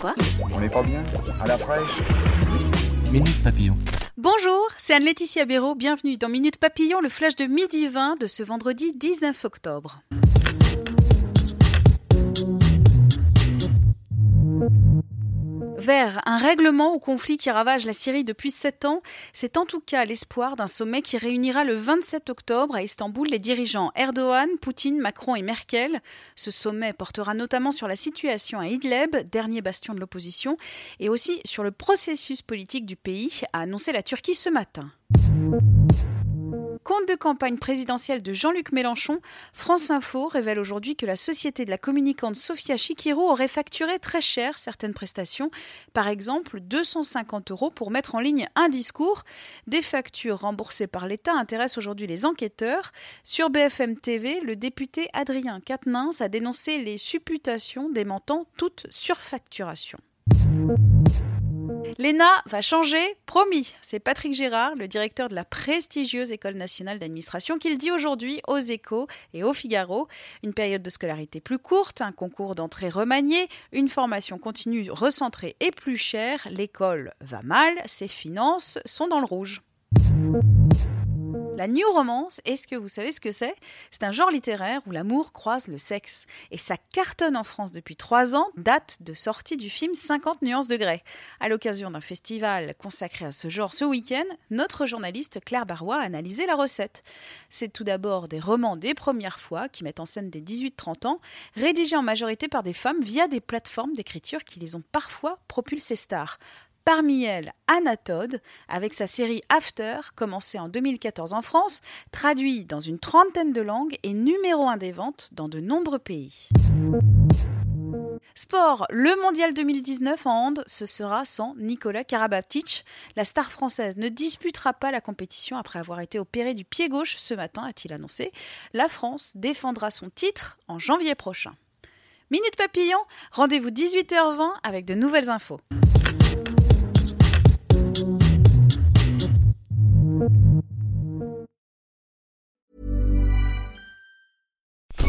Quoi On n'est pas bien À la fraîche Minute Papillon. Bonjour, c'est Anne-Laetitia Béraud. Bienvenue dans Minute Papillon, le flash de midi 20 de ce vendredi 19 octobre. Vers un règlement au conflit qui ravage la Syrie depuis sept ans, c'est en tout cas l'espoir d'un sommet qui réunira le 27 octobre à Istanbul les dirigeants Erdogan, Poutine, Macron et Merkel. Ce sommet portera notamment sur la situation à Idlib, dernier bastion de l'opposition, et aussi sur le processus politique du pays, a annoncé la Turquie ce matin de campagne présidentielle de Jean-Luc Mélenchon, France Info révèle aujourd'hui que la société de la communicante Sofia Chikiro aurait facturé très cher certaines prestations, par exemple 250 euros pour mettre en ligne un discours. Des factures remboursées par l'État intéressent aujourd'hui les enquêteurs. Sur BFM TV, le député Adrien Quatennens a dénoncé les supputations démentant toute surfacturation. L'ENA va changer, promis. C'est Patrick Gérard, le directeur de la prestigieuse École nationale d'administration, qui le dit aujourd'hui aux échos et au Figaro. Une période de scolarité plus courte, un concours d'entrée remanié, une formation continue recentrée et plus chère. L'école va mal, ses finances sont dans le rouge. La new romance, est-ce que vous savez ce que c'est? C'est un genre littéraire où l'amour croise le sexe. Et ça cartonne en France depuis trois ans, date de sortie du film 50 nuances de grès. À l'occasion d'un festival consacré à ce genre ce week-end, notre journaliste Claire Barrois a analysé la recette. C'est tout d'abord des romans des premières fois qui mettent en scène des 18-30 ans, rédigés en majorité par des femmes via des plateformes d'écriture qui les ont parfois propulsées stars. Parmi elles, Anna Todd, avec sa série After, commencée en 2014 en France, traduit dans une trentaine de langues et numéro un des ventes dans de nombreux pays. Sport, le mondial 2019 en hand, ce sera sans Nicolas Karabatic. La star française ne disputera pas la compétition après avoir été opérée du pied gauche ce matin, a-t-il annoncé. La France défendra son titre en janvier prochain. Minute Papillon, rendez-vous 18h20 avec de nouvelles infos.